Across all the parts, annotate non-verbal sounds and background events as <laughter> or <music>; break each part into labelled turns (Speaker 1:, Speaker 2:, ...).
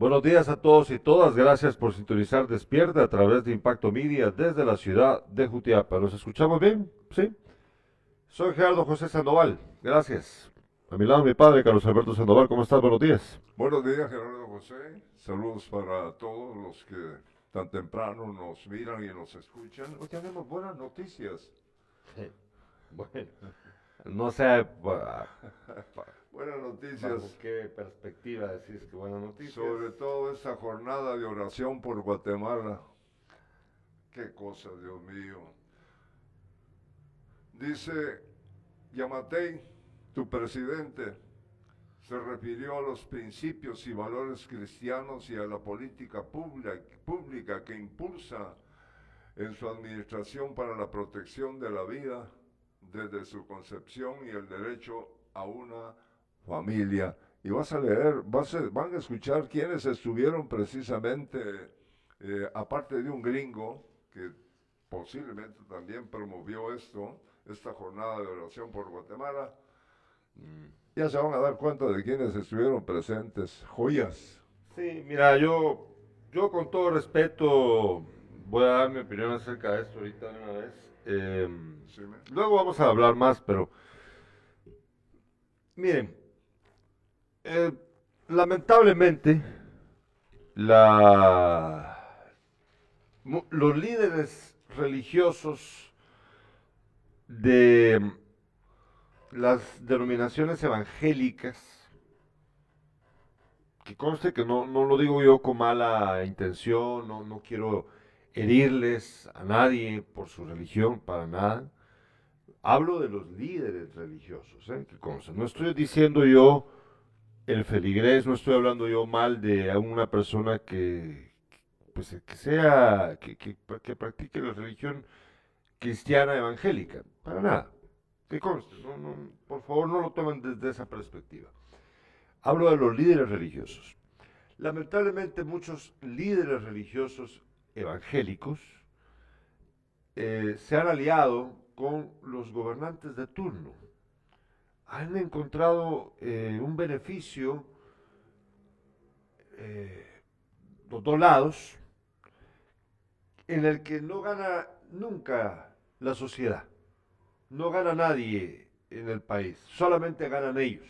Speaker 1: Buenos días a todos y todas. Gracias por sintonizar Despierta a través de Impacto Media desde la ciudad de Jutiapa. ¿Nos escuchamos bien? ¿Sí? Soy Gerardo José Sandoval. Gracias. A mi lado mi padre, Carlos Alberto Sandoval. ¿Cómo estás? Buenos días.
Speaker 2: Buenos días, Gerardo José. Saludos para todos los que tan temprano nos miran y nos escuchan. Hoy tenemos buenas noticias.
Speaker 1: Bueno, no sé
Speaker 2: buenas noticias.
Speaker 1: ¿Bajo qué perspectiva decís que buenas noticias?
Speaker 2: Sobre todo esta jornada de oración por Guatemala. Qué cosa, Dios mío. Dice Yamatei, tu presidente, se refirió a los principios y valores cristianos y a la política pública, pública que impulsa en su administración para la protección de la vida desde su concepción y el derecho a una familia. Y vas a leer, vas van a escuchar quienes estuvieron precisamente, eh, aparte de un gringo que posiblemente también promovió esto, esta jornada de oración por Guatemala. Mm ya se van a dar cuenta de quienes estuvieron presentes. Joyas.
Speaker 1: Sí, mira, yo, yo con todo respeto voy a dar mi opinión acerca de esto ahorita de una vez. Em, luego vamos a hablar más, pero miren, eh, lamentablemente la, los líderes religiosos de las denominaciones evangélicas, que conste que no, no lo digo yo con mala intención, no, no quiero herirles a nadie por su religión, para nada. Hablo de los líderes religiosos, ¿eh? que conste. No estoy diciendo yo el feligrés, no estoy hablando yo mal de una persona que, pues, que sea, que, que, que practique la religión cristiana evangélica, para nada. Que conste, por favor no lo tomen desde esa perspectiva. Hablo de los líderes religiosos. Lamentablemente muchos líderes religiosos evangélicos eh, se han aliado con los gobernantes de turno. Han encontrado eh, un beneficio eh, los dos lados en el que no gana nunca la sociedad no gana nadie en el país, solamente ganan ellos.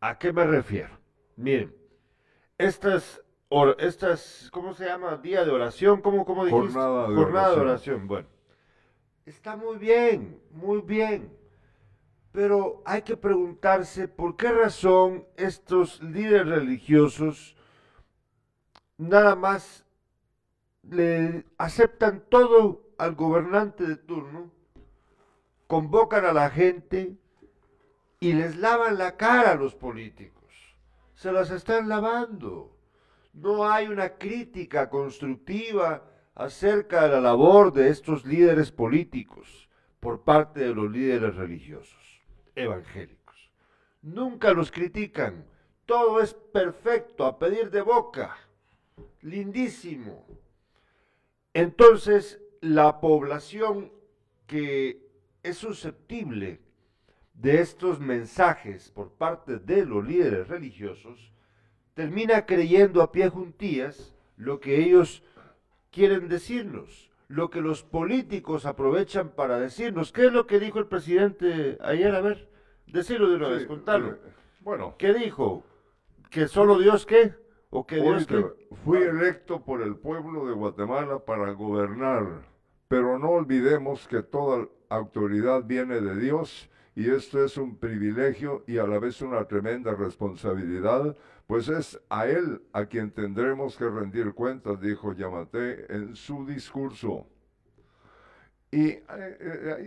Speaker 1: ¿A qué me refiero? Miren, estas, estas ¿cómo se llama? Día de oración, ¿cómo, cómo dijiste?
Speaker 2: Jornada de Jornada oración. de oración.
Speaker 1: Bueno, está muy bien, muy bien. Pero hay que preguntarse por qué razón estos líderes religiosos nada más le aceptan todo al gobernante de turno convocan a la gente y les lavan la cara a los políticos. Se las están lavando. No hay una crítica constructiva acerca de la labor de estos líderes políticos por parte de los líderes religiosos, evangélicos. Nunca los critican. Todo es perfecto, a pedir de boca. Lindísimo. Entonces, la población que es susceptible de estos mensajes por parte de los líderes religiosos, termina creyendo a pie juntillas lo que ellos quieren decirnos, lo que los políticos aprovechan para decirnos. ¿Qué es lo que dijo el presidente ayer? A ver, decirlo de una vez, contarlo. Eh,
Speaker 2: bueno.
Speaker 1: ¿Qué dijo? ¿Que solo Dios qué? ¿O que Dios qué?
Speaker 2: Fui electo por el pueblo de Guatemala para gobernar, pero no olvidemos que toda autoridad viene de Dios y esto es un privilegio y a la vez una tremenda responsabilidad, pues es a Él a quien tendremos que rendir cuentas, dijo Yamate en su discurso. Y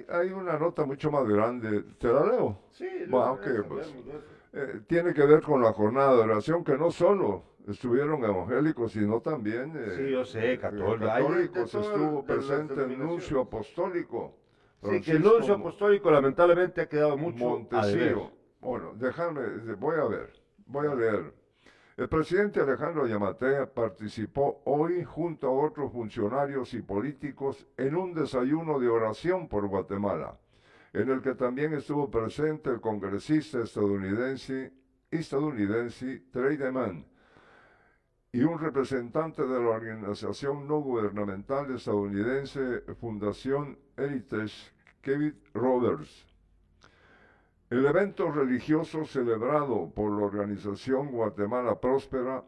Speaker 2: hay, una nota mucho más grande, ¿te la leo?
Speaker 1: Sí,
Speaker 2: pues, eh, tiene que ver con la jornada de oración, que no solo estuvieron evangélicos, sino también
Speaker 1: eh, sí, yo sé,
Speaker 2: católicos, estuvo presente el nuncio apostólico.
Speaker 1: Sí, que el nuncio apostólico lamentablemente ha quedado mucho
Speaker 2: Montesío. Bueno, déjame, voy a ver, voy a leer. El presidente Alejandro Yamate participó hoy junto a otros funcionarios y políticos en un desayuno de oración por Guatemala, en el que también estuvo presente el congresista estadounidense, estadounidense Trey Deman. y un representante de la organización no gubernamental estadounidense Fundación Heritage, Kevin Roberts. El evento religioso celebrado por la organización Guatemala Próspera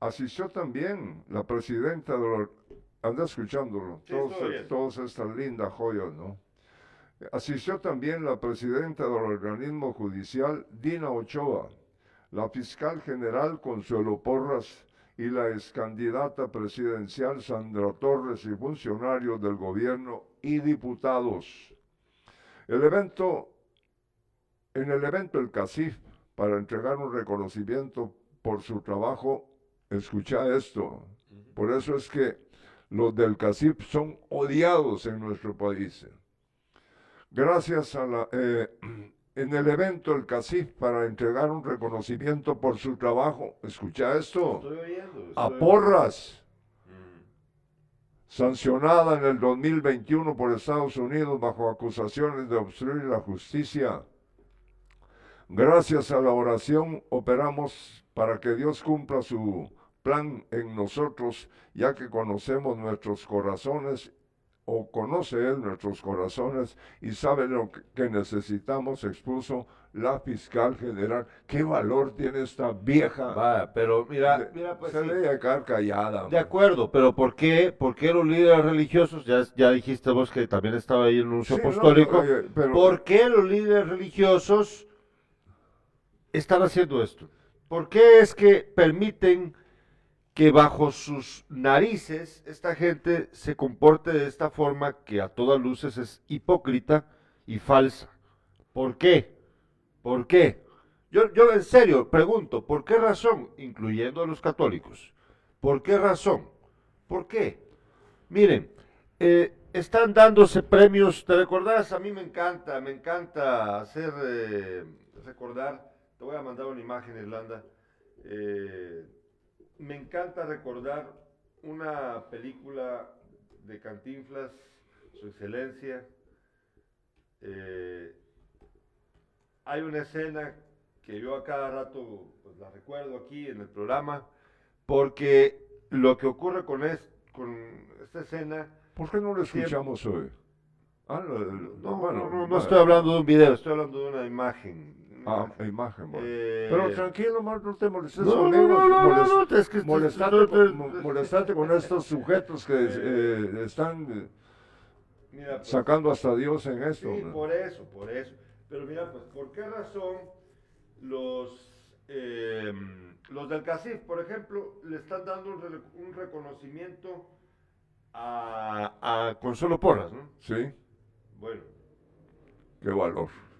Speaker 2: asistió también la presidenta de la... Anda escuchándolo, todos, todas estas lindas joyas, ¿no? Asistió también la presidenta del organismo judicial, Dina Ochoa, la fiscal general Consuelo Porras y la excandidata presidencial Sandra Torres y funcionarios del gobierno y diputados. El evento, en el evento el CACIF, para entregar un reconocimiento por su trabajo, escucha esto, por eso es que los del CACIF son odiados en nuestro país gracias a la, eh, <clears throat> en el evento el CACIF para entregar un reconocimiento por su trabajo. Escucha esto. a Porras, mm. sancionada en el 2021 por Estados Unidos bajo acusaciones de obstruir la justicia. Gracias a la oración operamos para que Dios cumpla su plan en nosotros, ya que conocemos nuestros corazones o conoce Él nuestros corazones y sabe lo que necesitamos, expuso la fiscal general. ¿Qué valor tiene esta vieja?
Speaker 1: Va, pero mira, mira
Speaker 2: pues se debe quedar callada.
Speaker 1: De acuerdo, pero ¿por qué, por qué los líderes religiosos, ya, ya dijiste vos que también estaba ahí en un uso apostólico, ¿por qué los líderes religiosos están haciendo esto? ¿Por qué es que permiten que bajo sus narices esta gente se comporte de esta forma que a todas luces es hipócrita y falsa. ¿Por qué? ¿Por qué? Yo, yo en serio pregunto, ¿por qué razón? Incluyendo a los católicos. ¿Por qué razón? ¿Por qué? Miren, eh, están dándose premios, ¿te recordás? A mí me encanta, me encanta hacer, eh, recordar, te voy a mandar una imagen, Irlanda. Eh, me encanta recordar una película de Cantinflas, Su Excelencia. Eh, hay una escena que yo a cada rato pues, la recuerdo aquí en el programa, porque lo que ocurre con, con esta escena...
Speaker 2: ¿Por qué no lo escuchamos hoy?
Speaker 1: Ah, no, no, no, estoy hablando de un video, estoy hablando de una imagen.
Speaker 2: Ah, imagen, bueno. Eh, Pero tranquilo, no te molestes
Speaker 1: no, no, no, no, no, es que
Speaker 2: molestarte, con estos sujetos que eh, están mira, pues, sacando hasta Dios en esto.
Speaker 1: Sí, por eso, por eso. Pero mira, pues, ¿por qué razón los, eh, los del CACIF, por ejemplo, le están dando un, un reconocimiento a, a Consuelo Porras, ¿no?
Speaker 2: Sí.
Speaker 1: Bueno.
Speaker 2: Qué valor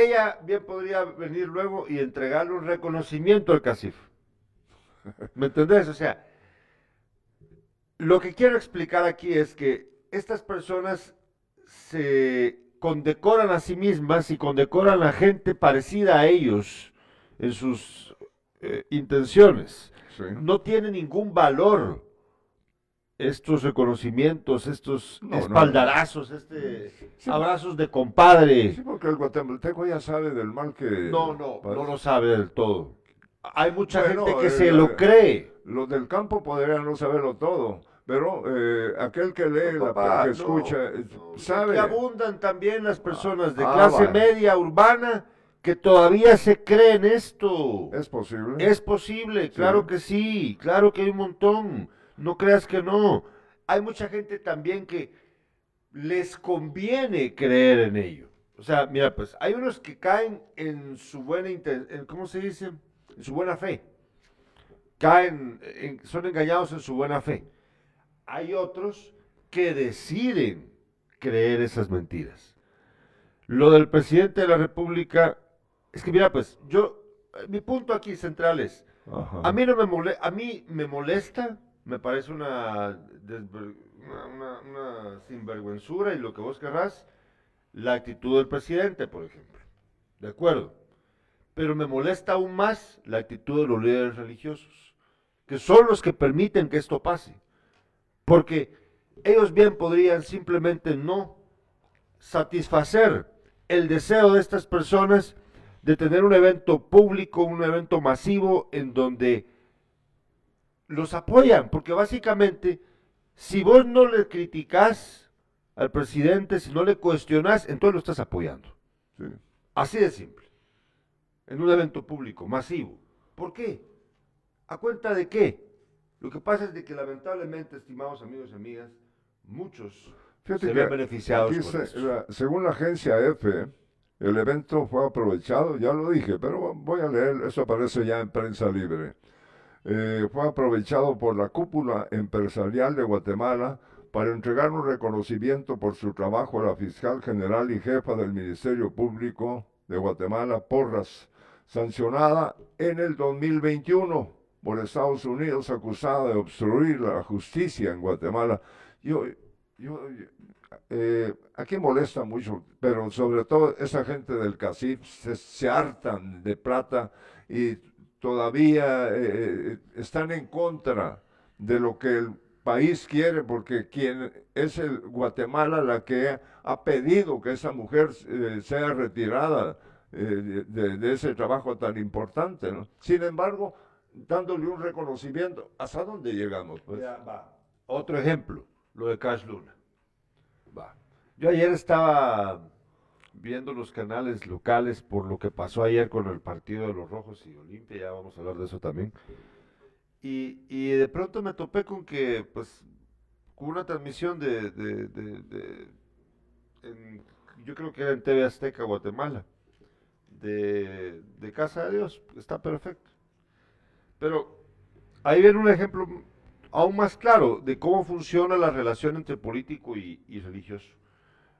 Speaker 1: ella bien podría venir luego y entregarle un reconocimiento al CACIF. ¿Me entendés? O sea, lo que quiero explicar aquí es que estas personas se condecoran a sí mismas y condecoran a gente parecida a ellos en sus eh, intenciones. No tiene ningún valor estos reconocimientos, estos espaldarazos, este abrazos de compadre.
Speaker 2: Sí, porque el guatemalteco ya sabe del mal que...
Speaker 1: No, no, no lo sabe del todo. Hay mucha gente que se lo cree.
Speaker 2: Los del campo podrían no saberlo todo, pero eh, aquel que lee, la, que escucha, eh, sabe...
Speaker 1: Que abundan también las personas de ah, clase media urbana que todavía se creen esto.
Speaker 2: Es posible.
Speaker 1: Es posible, claro que sí, claro que hay un montón. No creas que no. Hay mucha gente también que les conviene creer en ello. O sea, mira, pues hay unos que caen en su buena intención, ¿cómo se dice? En su buena fe. Caen, son engañados en su buena fe. Hay otros que deciden creer esas mentiras. Lo del presidente de la República, es que mira, pues yo, mi punto aquí central es, a mí no me a mí me molesta me parece una, una, sinvergüenzura y lo que vos querrás, la actitud del presidente, por ejemplo. ¿De acuerdo? Pero me molesta aún más la actitud de los líderes religiosos, que son los que permiten que esto pase. Porque ellos bien podrían simplemente no satisfacer el deseo de estas personas de tener un evento público, un evento masivo en donde los apoyan, porque básicamente si vos no le criticás al presidente, si no le cuestionás, entonces lo estás apoyando. Así de simple. En un evento público, masivo. ¿Por qué? ¿A cuenta de qué? Lo que pasa es de que lamentablemente, estimados amigos y amigas, muchos se ven beneficiados.
Speaker 2: según la agencia EFE, el evento fue aprovechado, ya lo dije, pero voy a leer, eso aparece ya en prensa libre. Eh, fue aprovechado por la cúpula empresarial de Guatemala para entregar un reconocimiento por su trabajo a la fiscal general y jefa del Ministerio Público de Guatemala, Porras, sancionada en el 2021 por Estados Unidos, acusada de obstruir la justicia en Guatemala. Yo, yo, eh, aquí molesta mucho, pero sobre todo esa gente del CACIF se, hartan de plata y todavía eh, eh, están en contra de lo que el país quiere, porque quien es el Guatemala la que ha pedido que esa mujer sea retirada de, ese trabajo tan importante. Sin embargo, dándole un reconocimiento, ¿hasta dónde llegamos?
Speaker 1: Pues? Otro ejemplo, lo de Cash Luna. Yo ayer estaba viendo los canales locales por lo que pasó ayer con el partido de los Rojos y Olimpia, ya vamos a hablar de eso también. Y, de pronto me topé con que, pues, con una transmisión de, yo creo que era en TV Azteca, Guatemala, de, de Casa de Dios, está perfecto. Pero ahí viene un ejemplo aún más claro de cómo funciona la relación entre político y, religioso.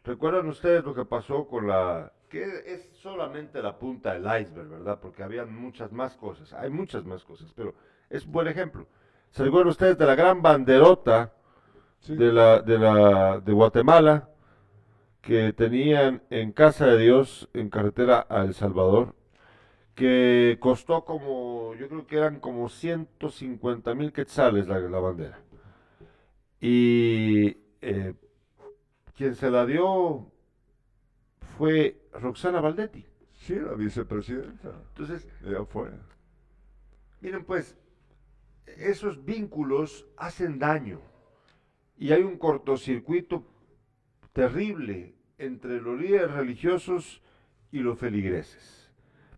Speaker 1: ¿Recuerdan ustedes lo que pasó con la... que es solamente la punta del iceberg, ¿verdad? Porque había muchas más cosas, hay muchas más cosas, pero es un buen ejemplo. ¿Se recuerdan ustedes de la gran banderota de, la, de, la, de Guatemala que tenían en Casa de Dios, en carretera a El Salvador, que costó como, yo creo que eran como 150 mil quetzales la, la, bandera. Y eh, quien se la dio fue Roxana Valdetti.
Speaker 2: Sí, la vicepresidenta.
Speaker 1: Entonces,
Speaker 2: ella fue.
Speaker 1: Miren, pues, esos vínculos hacen daño. Y hay un cortocircuito terrible entre los líderes religiosos y los feligreses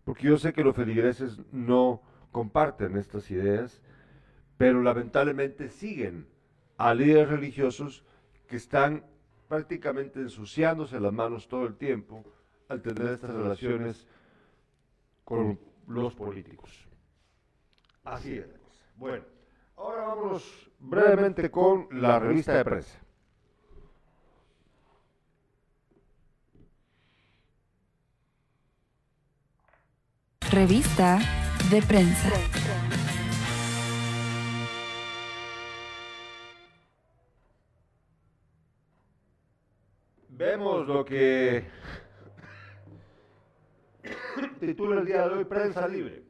Speaker 1: porque yo sé que los feligreses no comparten estas ideas, pero lamentablemente siguen a líderes religiosos que están prácticamente ensuciándose las manos todo el tiempo al tener estas relaciones con los políticos. Así es. Bueno, ahora vamos brevemente con la revista de prensa.
Speaker 3: Revista de prensa.
Speaker 1: Vemos lo que <coughs> titula el día de hoy Prensa Libre.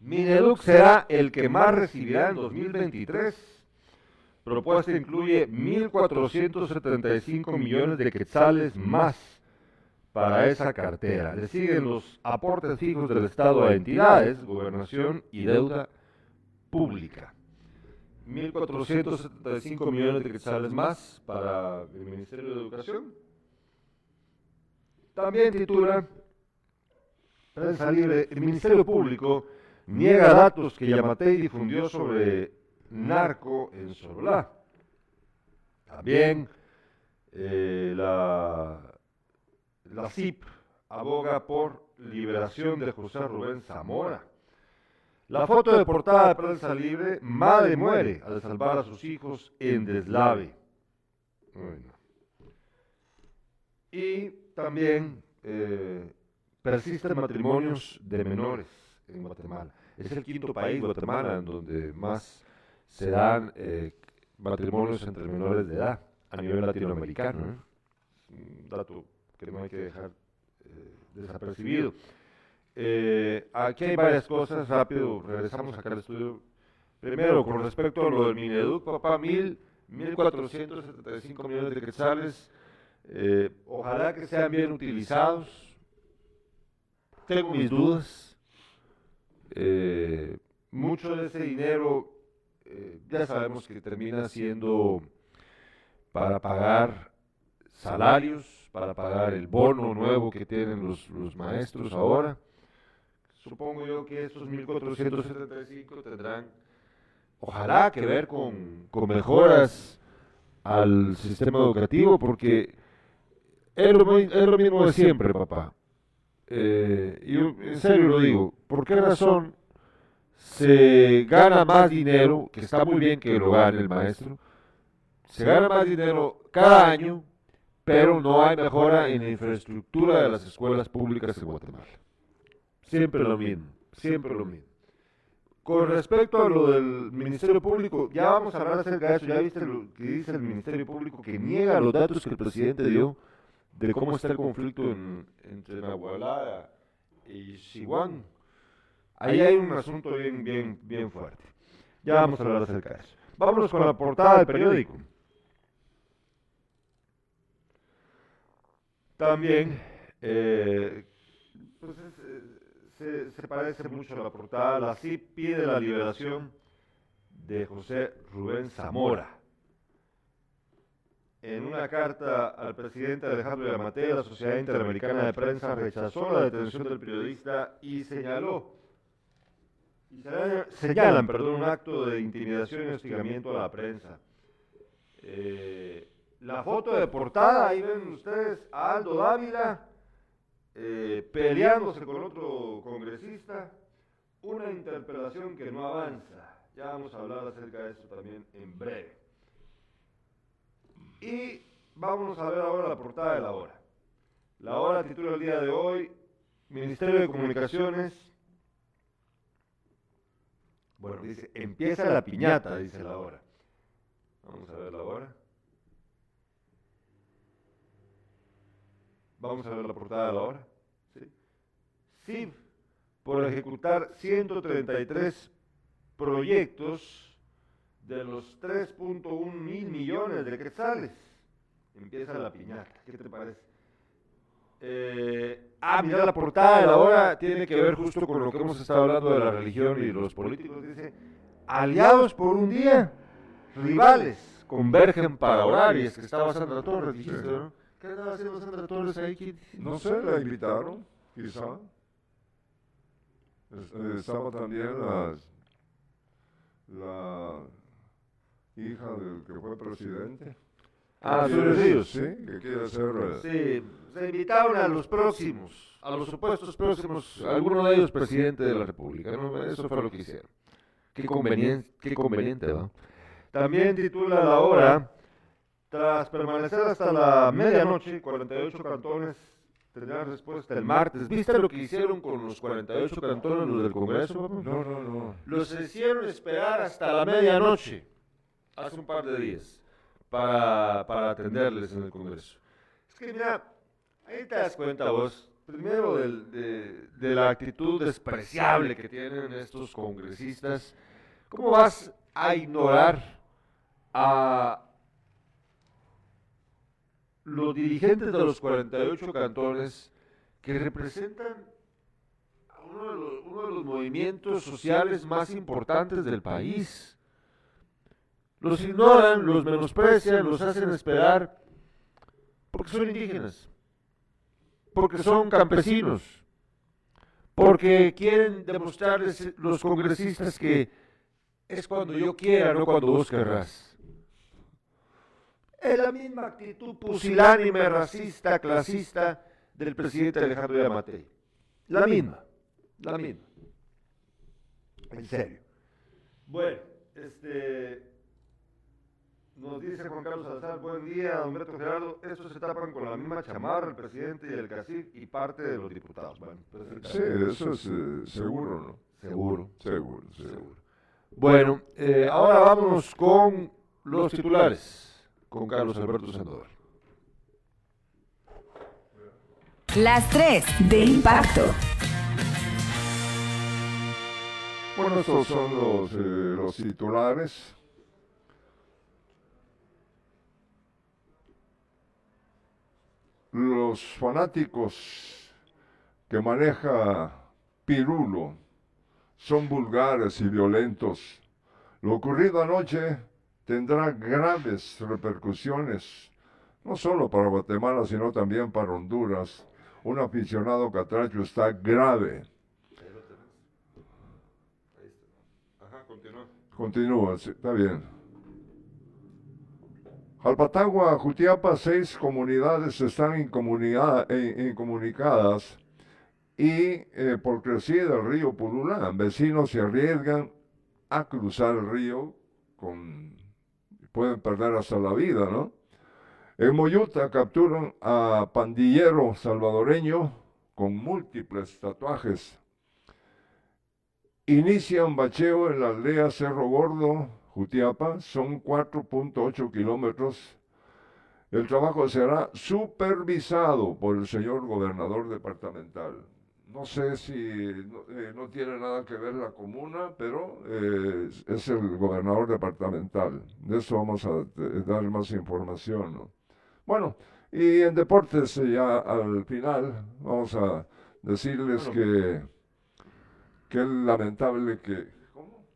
Speaker 1: Mineduc será el que más recibirá en 2023 propuesta incluye 1.475 millones de quetzales más para esa cartera. Le siguen los aportes fijos del Estado a entidades, gobernación y deuda pública. 1.475 millones de quetzales más para el Ministerio de Educación. También titula Prensa Libre, el Ministerio Público niega datos que Yamatei difundió sobre narco en Sololá. También eh, la, la CIP aboga por liberación de José Rubén Zamora. La foto de portada de prensa libre, madre muere al salvar a sus hijos en deslave. Y también eh, persisten matrimonios de menores en Guatemala. Es el quinto país, Guatemala, en donde más se dan eh, matrimonios entre menores de edad a nivel latinoamericano. ¿eh? Un dato que no hay que dejar eh, aquí hay varias cosas, rápido, regresamos acá al estudio. Primero, con respecto a lo del Mineduc, papá, mil, 1.475 millones de quetzales Eh, ojalá que sean bien utilizados. Tengo mis dudas. Eh, mucho de ese dinero eh, ya sabemos que termina siendo para pagar salarios, para pagar el bono nuevo que tienen los, los maestros ahora. Supongo yo que estos 1.475 tendrán, ojalá, que ver con, con mejoras al sistema educativo, porque es lo, es lo mismo de siempre, papá. Eh, yo en serio lo digo, ¿por qué razón se gana más dinero, que está muy bien que lo gane el maestro, se gana más dinero cada año, pero no hay mejora en la infraestructura de las escuelas públicas en Guatemala? Siempre lo mismo, siempre lo mismo. Con respecto a lo del Ministerio Público, ya vamos a hablar acerca de eso. Ya viste lo que dice el Ministerio Público que niega los datos que el presidente dio de cómo está el conflicto entre Nahualá y Sihuán. Ahí hay un asunto bien, bien, bien fuerte. Ya vamos a hablar acerca de eso. Vámonos con la portada del periódico. También, eh, pues se, parece mucho a la portada. La CIP pide la liberación de José Rubén Zamora. En una carta al presidente Alejandro Yamatei, la Sociedad Interamericana de Prensa rechazó la detención del periodista y señaló, y señalan, perdón, un acto de intimidación y hostigamiento a la prensa. Eh, la foto de portada, ahí ven ustedes a Aldo Dávila eh, peleándose con otro congresista, una interpelación que no avanza. Ya vamos a hablar acerca de eso también en breve. Y vamos a ver ahora la portada de la hora. La hora titula el día de hoy, Ministerio de Comunicaciones. Bueno, dice, empieza la piñata, dice la hora. Vamos a ver la hora. Vamos a ver la portada de la hora. ¿Sí? por ejecutar 133 proyectos de los 3.1 mil millones de quetzales. Empieza la piñata. ¿Qué te parece? Eh, ah, mira la portada de la hora tiene que ver justo con lo que hemos estado hablando de la religión y los políticos. Dice, aliados por un día, rivales, convergen para orar. Y es que estaba Sandra Torres, dijiste, ¿no? ¿Qué estaba haciendo Sandra Torres ahí?
Speaker 2: No sé, la invitaron, quizá. Estaba también la, la hija del que fue presidente.
Speaker 1: Ah, Ríos.
Speaker 2: Sí, que quiere ser...
Speaker 1: Sí, se invitaron a los próximos, a los supuestos próximos, alguno de ellos presidente de la República. Eso fue lo que hicieron. Qué conveniente, qué conveniente, ¿va? También titula la hora, tras permanecer hasta la medianoche, 48 cantones tendrán respuesta el martes. ¿Viste lo que hicieron con los 48 cantones los del Congreso?
Speaker 2: No, no, no.
Speaker 1: Los hicieron esperar hasta la medianoche hace un par de días para, para atenderles en el Congreso. Es que mira, ahí te das cuenta vos, primero de, de, la actitud despreciable que tienen estos congresistas. ¿Cómo vas a ignorar a los dirigentes de los 48 cantones que representan uno de, los, uno de los movimientos sociales más importantes del país? los ignoran, los menosprecian, los hacen esperar, porque son indígenas, porque son campesinos, porque quieren demostrarles los congresistas que es cuando yo quiera, no cuando vos querrás. Es la misma actitud pusilánime, racista, clasista del presidente Alejandro Yamatei. La misma, la misma. En serio. Bueno, este, nos dice Juan Carlos Salazar, buen día, don Beto Gerardo. Estos se tapan con la misma chamarra, el presidente y el cacique y parte de los diputados. Bueno,
Speaker 2: sí, eso es eh, seguro, ¿no?
Speaker 1: Seguro.
Speaker 2: Seguro, seguro.
Speaker 1: Bueno, eh, ahora vámonos con los titulares, con Carlos Alberto Sandoval.
Speaker 3: Las tres de impacto.
Speaker 2: Bueno, estos son los, eh, los titulares. los fanáticos que maneja Pirulo son vulgares y violentos. Lo ocurrido anoche tendrá graves repercusiones, no solo para Guatemala, sino también para Honduras. Un aficionado catracho está grave.
Speaker 1: Ajá, continúa.
Speaker 2: Continúa, sí, está bien. Jalpatagua, Jutiapa, seis comunidades están incomunica- eh, incomunicadas y eh, por crecida el río Purulán, vecinos se arriesgan a cruzar el río con pueden perder hasta la vida, ¿no? En Moyuta capturan a pandillero salvadoreño con múltiples tatuajes. Inician bacheo en la aldea Cerro Gordo, Jutiapa, son 4.8 kilómetros. El trabajo será supervisado por el señor gobernador departamental. No sé si no, eh, no tiene nada que ver la comuna, pero eh, es- el gobernador departamental. De eso vamos a dar más información. ¿no? Bueno, y en deportes eh, ya al final vamos a decirles
Speaker 1: Bueno.
Speaker 2: que, que es lamentable que... ¿Cómo?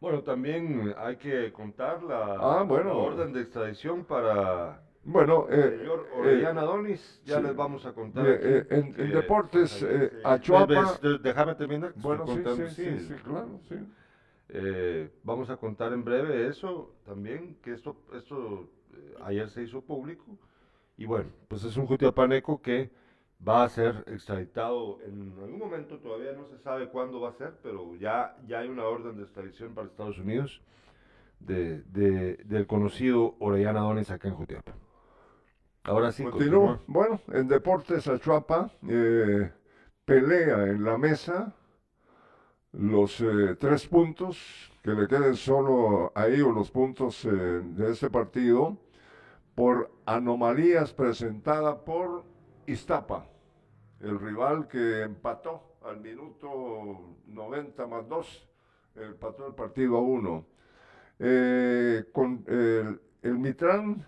Speaker 1: Bueno, también hay que contar la,
Speaker 2: Ah, bueno.
Speaker 1: la orden de extradición para
Speaker 2: Bueno, eh,
Speaker 1: señor
Speaker 2: eh,
Speaker 1: Orellana Donis. Ya
Speaker 2: sí.
Speaker 1: les vamos a contar.
Speaker 2: Eh, en- en
Speaker 1: que
Speaker 2: deportes,
Speaker 1: ayer
Speaker 2: eh,
Speaker 1: Ves, ves, Déjame terminar. te
Speaker 2: bueno, sí,
Speaker 1: contando,
Speaker 2: sí, sí, sí, claro, sí.
Speaker 1: Eh, vamos a contar en breve eso también, que esto, esto eh, ayer se hizo público. Y bueno, pues es un jutiapaneco que va a ser extraditado en algún momento, todavía no se sabe cuándo va a ser, pero ya, ya hay una orden de extradición para Estados Unidos de, de- del conocido Orellana Dones acá en Jutiapa. Ahora sí,
Speaker 2: Continúa. Bueno, en deportes Achuapa eh, pelea en la mesa los eh, tres puntos que le queden solo a ellos los puntos eh, de este partido por anomalías presentadas por Iztapa, el rival que empató al minuto 90 más 2, empató el partido a 1. con el, el Mitrán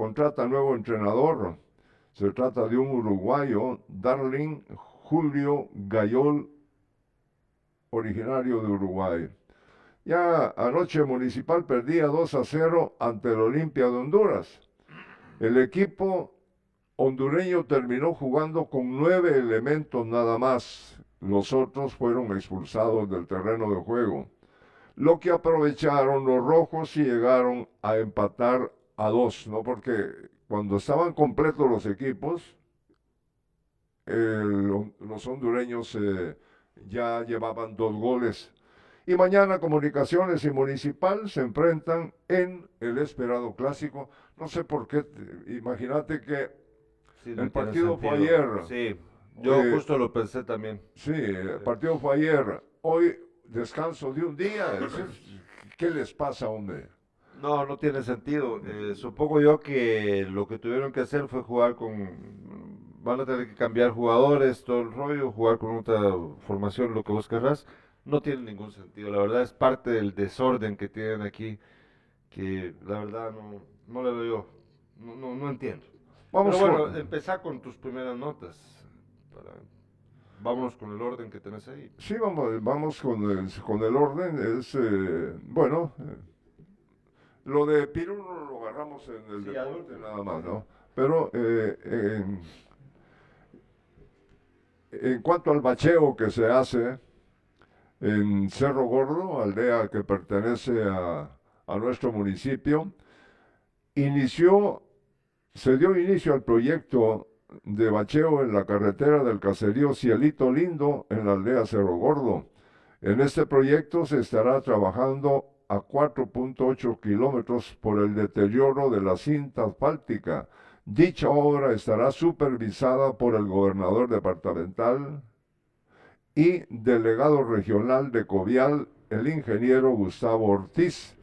Speaker 2: contrata nuevo entrenador. Se trata de un uruguayo, Darling Julio Gayol, originario de Uruguay. Ya anoche Municipal perdía 2 a 0 ante el Olimpia de Honduras. El equipo hondureño terminó jugando con nueve elementos nada más. Los otros fueron expulsados del terreno de juego. Lo que aprovecharon los rojos y llegaron a empatar a dos, ¿no? Porque cuando estaban completos los equipos, el- los hondureños eh, ya llevaban dos goles. Y mañana Comunicaciones y Municipal se enfrentan en el esperado clásico. No sé por qué, te- imagínate que
Speaker 1: Sí,
Speaker 2: El partido fue ayer.
Speaker 1: Sí, yo
Speaker 2: Eh,
Speaker 1: justo lo pensé también.
Speaker 2: Sí, el partido fue ayer. Hoy descanso de un día. ¿Qué les pasa, hombre?
Speaker 1: No, no tiene sentido. Eh, supongo yo que lo que tuvieron que hacer fue jugar con... Van a tener que cambiar jugadores, todo el rollo, jugar con otra formación, lo que vos querrás. No tiene ningún sentido. La verdad es parte del desorden que tienen aquí, que la verdad no, no le veo yo. No, no, no entiendo.
Speaker 2: Vamos
Speaker 1: Pero bueno,
Speaker 2: con-
Speaker 1: empezá con tus primeras notas. para- Vámonos con el orden que tenés ahí.
Speaker 2: Sí, vamos, vamos con, el, con el orden. Es, eh, bueno, eh, lo de Pirulo lo agarramos en el
Speaker 1: Sí,
Speaker 2: deporte nada más, ¿no? Pero eh, en, en cuanto al bacheo que se hace en Cerro Gordo, aldea que pertenece a, a nuestro municipio, inició, se dio inicio al proyecto de bacheo en la carretera del caserío Cielito Lindo en la aldea Cerro Gordo. En este proyecto se estará trabajando a 4.8 kilómetros por el deterioro de la cinta asfáltica. Dicha obra estará supervisada por el gobernador departamental y delegado regional de Covial, el ingeniero Gustavo Ortiz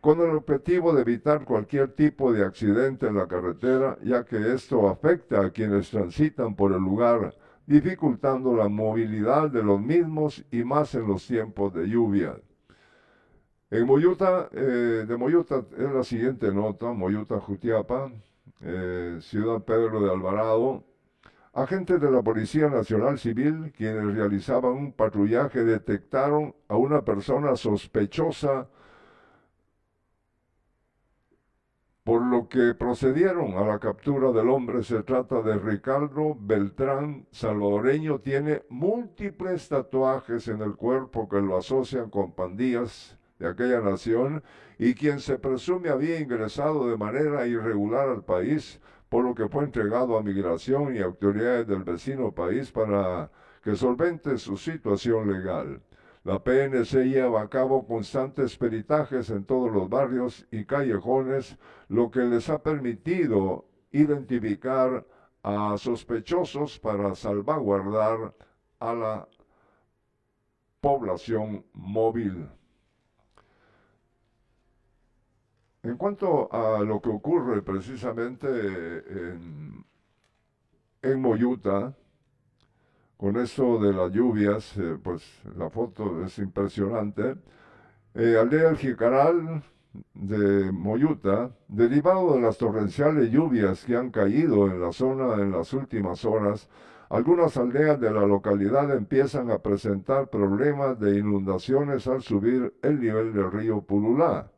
Speaker 2: con el objetivo de evitar cualquier tipo de accidente en la carretera, ya que esto afecta a quienes transitan por el lugar, dificultando la movilidad de los mismos y más en los tiempos de lluvia. En Moyuta, eh, de Moyuta es la siguiente nota, Moyuta Jutiapa. eh, Ciudad Pedro de Alvarado, agentes de la Policía Nacional Civil, quienes realizaban un patrullaje, detectaron a una persona sospechosa por lo que procedieron a la captura del hombre. Se trata de Ricardo Beltrán, salvadoreño, tiene múltiples tatuajes en el cuerpo que lo asocian con pandillas de aquella nación y quien se presume había ingresado de manera irregular al país, por lo que fue entregado a migración y autoridades del vecino país para que solvente su situación legal. La PNC lleva a cabo constantes peritajes en todos los barrios y callejones, lo que les ha permitido identificar a sospechosos para salvaguardar a la población móvil. En cuanto a lo que ocurre precisamente en, Moyuta, con eso de las lluvias, eh, pues la foto es impresionante. Eh, aldea El Jicaral de Moyuta, derivado de las torrenciales lluvias que han caído en la zona en las últimas horas, algunas aldeas de la localidad empiezan a presentar problemas de inundaciones al subir el nivel del río Pululá.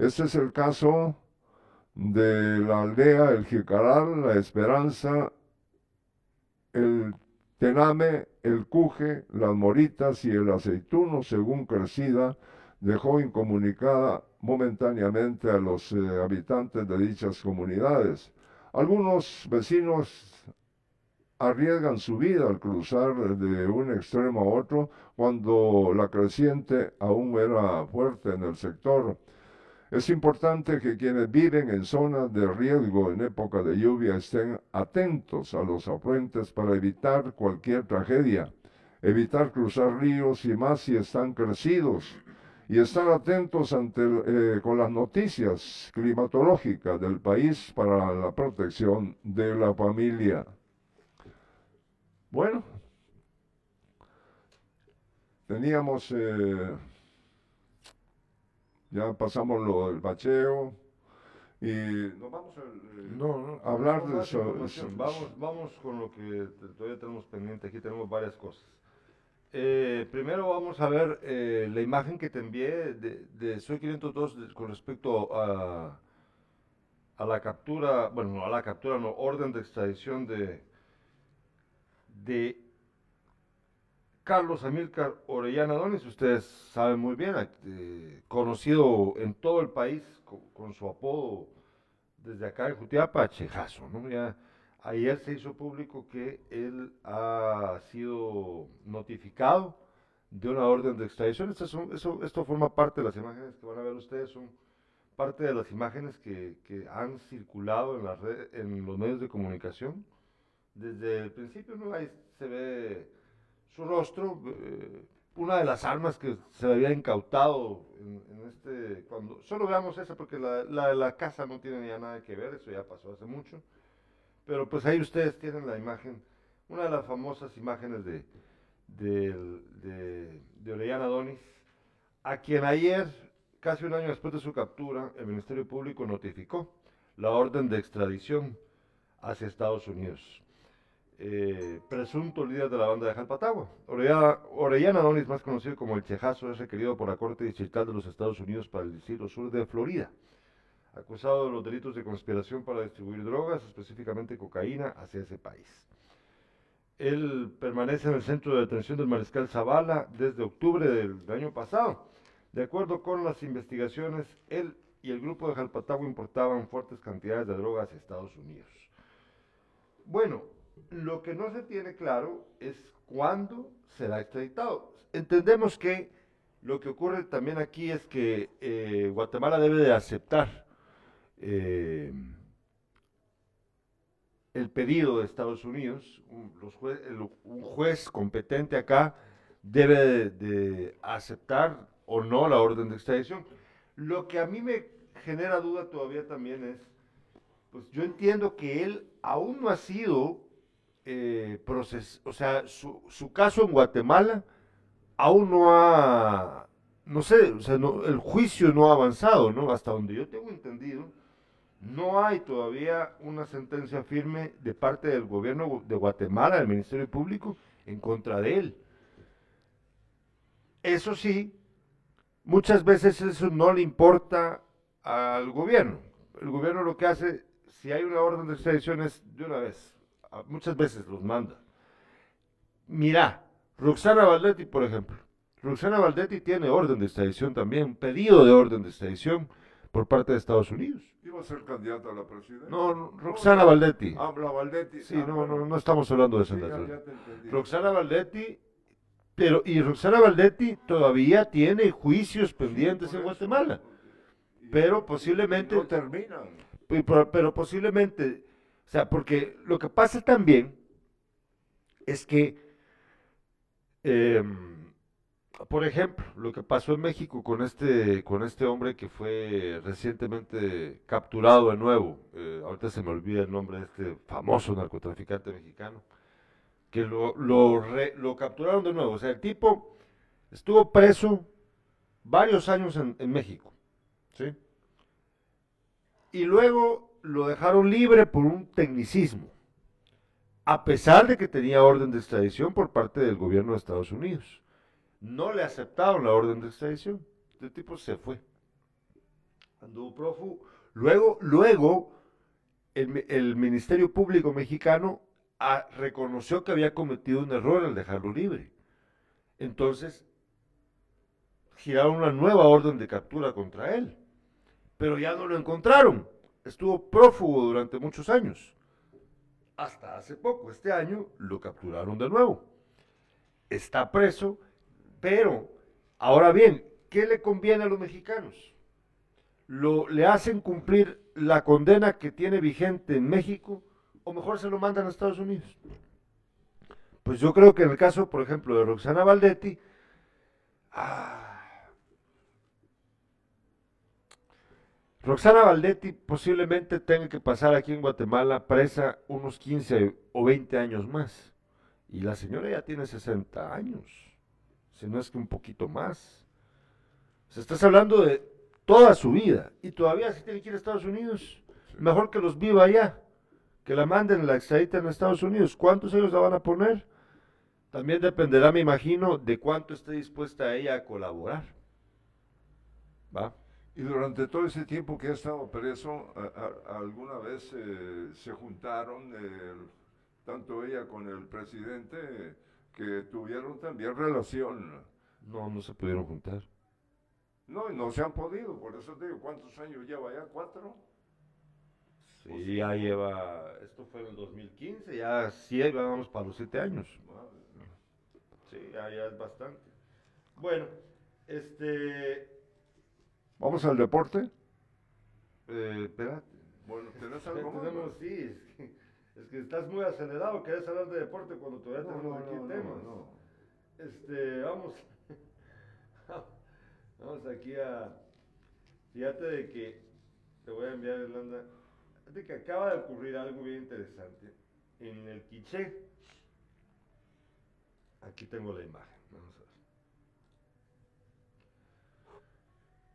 Speaker 2: Este es el caso de la aldea El Jicaral, La Esperanza, el Tename, el cuje, las moritas y el aceituno, según crecida, dejó incomunicada momentáneamente a los eh, habitantes de dichas comunidades. Algunos vecinos arriesgan su vida al cruzar de un extremo a otro cuando la creciente aún era fuerte en el sector. Es importante que quienes viven en zonas de riesgo en época de lluvia estén atentos a los afluentes para evitar cualquier tragedia, evitar cruzar ríos y más si están crecidos, y estar atentos ante, eh, con las noticias climatológicas del país para la protección de la familia. Bueno, teníamos... Eh, ya pasamos lo del bacheo y nos vamos a
Speaker 1: eh,
Speaker 2: hablar de eso.
Speaker 1: Vamos, vamos con lo que todavía tenemos pendiente, aquí tenemos varias cosas. Eh, primero vamos a ver eh, la imagen que te envié de, de Soy 502 con respecto a, a la captura, bueno, no a la captura, no, orden de extradición de, de Carlos Amílcar Orellana Donis, ustedes saben muy bien, eh, conocido en todo el país con, su apodo desde acá en Jutiapa, Chejazo, ¿no? Ya ayer se hizo público que él ha sido notificado de una orden de extradición. Esto, eso, forma parte de las imágenes que van a ver ustedes, son parte de las imágenes que, han circulado en los medios de comunicación. Desde el principio ¿no? Ahí se ve su rostro, eh, una de las armas que se le había incautado en, este, cuando, solo veamos esa porque la, de la casa no tiene nada que ver, eso ya pasó hace mucho, pero pues ahí ustedes tienen la imagen, una de las famosas imágenes de, de, de Orellana Donis, a quien ayer, casi un año después de su captura, el Ministerio Público notificó la orden de extradición hacia Estados Unidos. Eh, presunto líder de la banda de Jalpatagua. Orellana, Orellana Donis, más conocido como el Chejazo, es requerido por la Corte Distrital de los Estados Unidos para el Distrito Sur de Florida, acusado de los delitos de conspiración para distribuir drogas, específicamente cocaína, hacia ese país. Él permanece en el centro de detención del mariscal Zavala desde octubre del año pasado. De acuerdo con las investigaciones, él y el grupo de Jalpatagua importaban fuertes cantidades de drogas a Estados Unidos. Bueno, lo que no se tiene claro es cuándo será extraditado. Entendemos que lo que ocurre también aquí es que eh, Guatemala debe de aceptar eh, el pedido de Estados Unidos. Un, juez competente acá debe de, aceptar o no la orden de extradición. Lo que a mí me genera duda todavía también es, pues yo entiendo que él aún no ha sido eh, o sea, su, su, caso en Guatemala aún no ha, no sé, o sea, el juicio no ha avanzado, ¿no? Hasta donde yo tengo entendido, No hay todavía una sentencia firme de parte del gobierno de Guatemala, del Ministerio Público, en contra de él. Eso sí, muchas veces eso no le importa al gobierno. El gobierno lo que hace, si hay una orden de extradición es de una vez. Muchas veces los manda. Mira, Roxana Valdetti, por ejemplo. Roxana Valdetti tiene orden de extradición también, pedido de orden de extradición por parte de Estados Unidos.
Speaker 2: ¿Iba a ser candidata a la presidencia?
Speaker 1: No, Roxana Valdetti.
Speaker 2: Habla Valdetti.
Speaker 1: Sí,
Speaker 2: Ah,
Speaker 1: no, no, no estamos hablando de.
Speaker 2: Sí, entendí.
Speaker 1: Roxana Valdetti, pero y Roxana Valdetti todavía tiene juicios pendientes
Speaker 2: Sí,
Speaker 1: en. Guatemala,
Speaker 2: Y-
Speaker 1: pero
Speaker 2: y
Speaker 1: posiblemente,
Speaker 2: No terminan.
Speaker 1: pero posiblemente, o sea, porque lo que pasa también es que, em, por ejemplo, lo que pasó en México con este, con este hombre que fue recientemente capturado de nuevo, eh, ahorita se me olvida el nombre de este famoso narcotraficante mexicano, que lo, lo, lo capturaron de nuevo. O sea, el tipo estuvo preso varios años en, en México, ¿sí? Y luego lo dejaron libre por un tecnicismo, a pesar de que tenía orden de extradición por parte del gobierno de Estados Unidos. No le aceptaron la orden de extradición. El tipo se fue. Anduvo prófugo. Luego, luego, el Ministerio Público mexicano ah, reconoció que había cometido un error al dejarlo libre. Entonces, giraron una nueva orden de captura contra él. Pero ya no lo encontraron. Estuvo prófugo durante muchos años. Hasta hace poco, este año, lo capturaron de nuevo. Está preso, pero, ahora bien, ¿qué le conviene a los mexicanos? Lo, ¿Le hacen cumplir la condena que tiene vigente en México o mejor se lo mandan a Estados Unidos? Pues yo creo que en el caso, por ejemplo, de Roxana Valdetti, ah, Roxana Valdetti posiblemente tenga que pasar aquí en Guatemala presa unos 15 o 20 años más. Y la señora ya tiene 60 años, si no es que un poquito más. O sea, estás hablando de toda su vida y todavía si tiene que ir a Estados Unidos. Mejor que los viva allá, que la manden, la extraditen a Estados Unidos. ¿Cuántos años la van a poner? También dependerá, me imagino, de cuánto esté dispuesta ella a colaborar. ¿Va?
Speaker 2: Y durante todo ese tiempo que ha estado preso, a- a- alguna vez eh, se juntaron, eh, tanto ella con el presidente, que tuvieron también relación.
Speaker 1: No, no se pudieron juntar.
Speaker 2: No, no se han podido, por eso te digo, ¿cuántos años lleva ya? ¿Cuatro?
Speaker 1: Sí, ya lleva, esto fue en el 2015, ya sí, vamos para los siete años. Sí, ya, ya es bastante. Bueno, este,
Speaker 2: ¿Vamos al deporte?
Speaker 1: eh, espérate.
Speaker 2: Bueno, ¿tenés algo más?
Speaker 1: tenemos, sí, es que, es que estás muy acelerado, querés hablar de deporte cuando todavía
Speaker 2: No,
Speaker 1: tenemos
Speaker 2: no,
Speaker 1: aquí
Speaker 2: no, no,
Speaker 1: temas.
Speaker 2: no.
Speaker 1: Este, vamos, <laughs> vamos aquí a, fíjate de que, te voy a enviar, Irlanda, fíjate que acaba de ocurrir algo bien interesante. En el Quiché, aquí tengo la imagen, vamos a ver.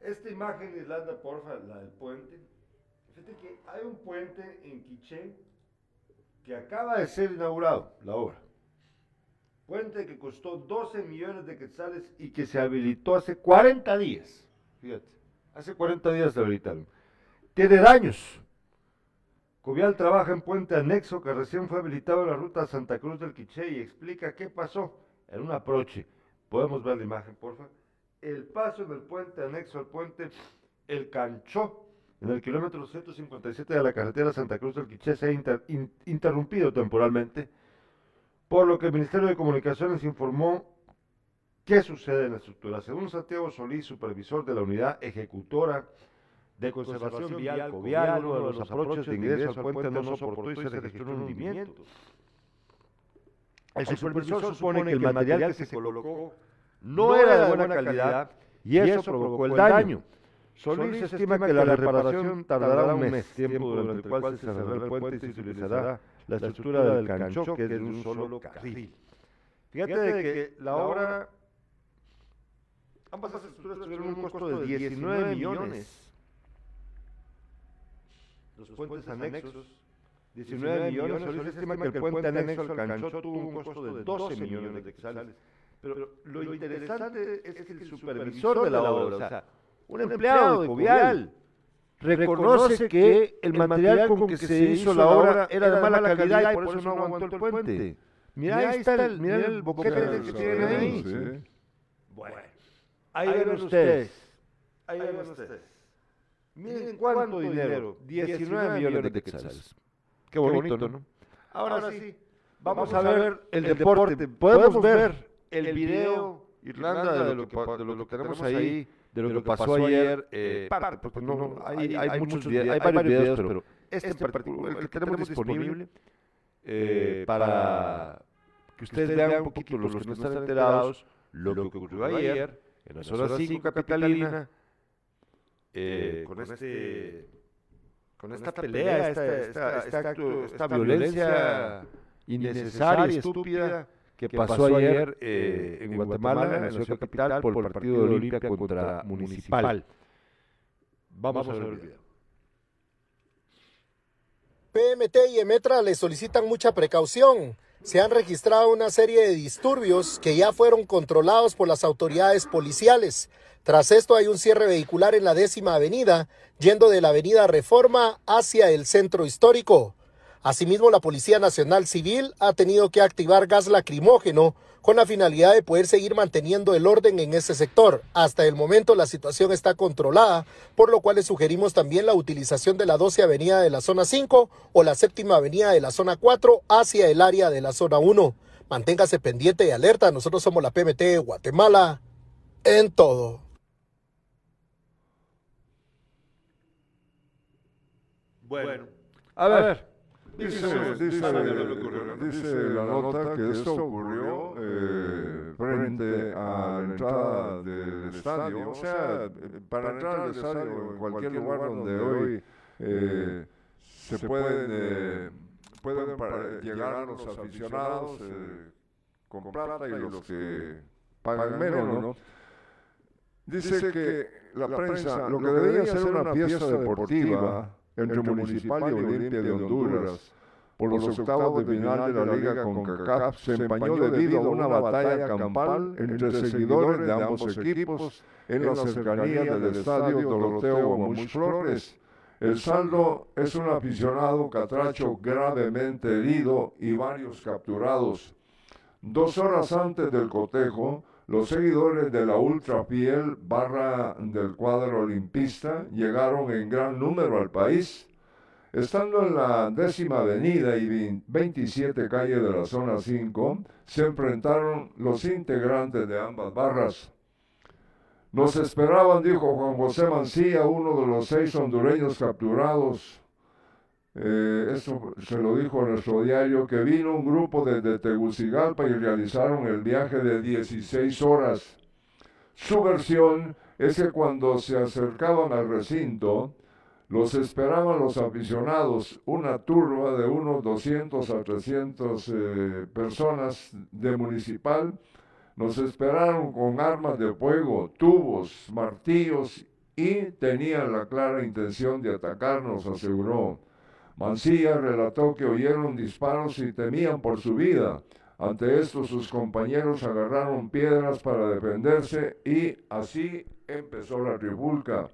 Speaker 1: Esta imagen, Irlanda, porfa, la del puente. Fíjate que hay un puente en Quiché que acaba de ser inaugurado, la obra. Puente que costó 12 millones de quetzales y que se habilitó hace 40 días. Fíjate, hace 40 días se habilitaron. Tiene daños. Covial trabaja en puente anexo que recién fue habilitado en la ruta Santa Cruz del Quiché y explica qué pasó en un aproche. Podemos ver la imagen, porfa. El paso en el puente anexo al puente El Canchó, en el kilómetro 157 de la carretera Santa Cruz del Quiché, se ha inter- in- interrumpido temporalmente por lo que el Ministerio de Comunicaciones informó qué sucede en la estructura. Según Santiago Solís, supervisor de la unidad ejecutora de conservación vial, Covial, uno de los approaches de ingreso al puente no soportó y se registró un hundimiento. El supervisor supone que el material que se colocó no era de buena calidad y eso provocó el daño. Solís estima que la reparación tardará un mes, tiempo durante el cual se cerrará el puente y se utilizará la estructura del cancho, que es de un solo carril. Fíjate de que la obra, ambas estructuras tuvieron un costo de 19 millones.
Speaker 4: los puentes anexos, 19 millones, se estima que el puente anexo alcanzó tuvo un costo de 12 millones de quetzales. Pero lo interesante es que el supervisor de la obra, o sea, un empleado de Covial, reconoce que el material con que se hizo la obra era de mala calidad y por eso no aguantó el puente. Mira, ahí está el, mira el boquete que tienen ahí. Bueno, ahí ven ustedes, ahí ven ustedes. Miren cuánto dinero, 19 millones de quetzales. Qué bonito, ¿no? Ahora sí, vamos a ver el deporte. Podemos ver el video Irlanda de lo que, de lo que tenemos ahí, de lo que pasó ayer. Eh, parte, porque no, hay, hay, muchos videos, hay varios videos, pero este en particular, el que tenemos disponible eh, para que ustedes vean un poquito, los que no están enterados, lo que ocurrió ayer en la zona 5 capitalina, eh, con este con esta pelea, esta, esta, esta, esta violencia innecesaria estúpida que pasó ayer eh, en Guatemala, en la ciudad capital, por el partido de Olimpia contra Municipal. Vamos a ver el video.
Speaker 5: PMT y Emetra le solicitan mucha precaución. Se han registrado una serie de disturbios que ya fueron controlados por las autoridades policiales. Tras esto hay un cierre vehicular en la décima avenida, yendo de la avenida Reforma hacia el centro histórico. Asimismo, la Policía Nacional Civil ha tenido que activar gas lacrimógeno con la finalidad de poder seguir manteniendo el orden en ese sector. Hasta el momento la situación está controlada, por lo cual le sugerimos también la utilización de la 12 Avenida de la zona 5 o la séptima Avenida de la zona 4 hacia el área de la zona 1. Manténgase pendiente y alerta. Nosotros somos la PMT de Guatemala en todo.
Speaker 4: Bueno, a ver.
Speaker 2: Dice, la nota que esto ocurrió eh, frente a la entrada del estadio, o sea, para entrar al estadio en cualquier lugar donde hoy eh, se pueden, pueden llegar los aficionados con plata y los que pagan menos, ¿no? Dice que la prensa, lo que debería ser una fiesta deportiva, entre Municipal y Olimpia de Honduras por los octavos de final de la Liga con CACAF se empañó debido a una batalla campal entre seguidores de ambos equipos en las cercanías del estadio Doroteo Guamuch Flores. El saldo es un aficionado catracho gravemente herido y varios capturados. Dos horas antes del cotejo, los seguidores de la Ultra Fiel barra del cuadro olimpista llegaron en gran número al país. Estando en la décima avenida y 27 calle de la zona 5, se enfrentaron los integrantes de ambas barras. Nos esperaban, dijo Juan José Mancía, uno de los seis hondureños capturados eh, esto se lo dijo nuestro diario, que vino un grupo desde Tegucigalpa y realizaron el viaje de 16 horas. Su versión es que cuando se acercaban al recinto, los esperaban los aficionados, una turba de unos 200 a 300 eh, personas de municipal. Nos esperaron con armas de fuego, tubos, martillos y tenían la clara intención de atacarnos, aseguró. Mancilla relató que oyeron disparos y temían por su vida. Ante esto sus compañeros agarraron piedras para defenderse y así empezó la tribulca.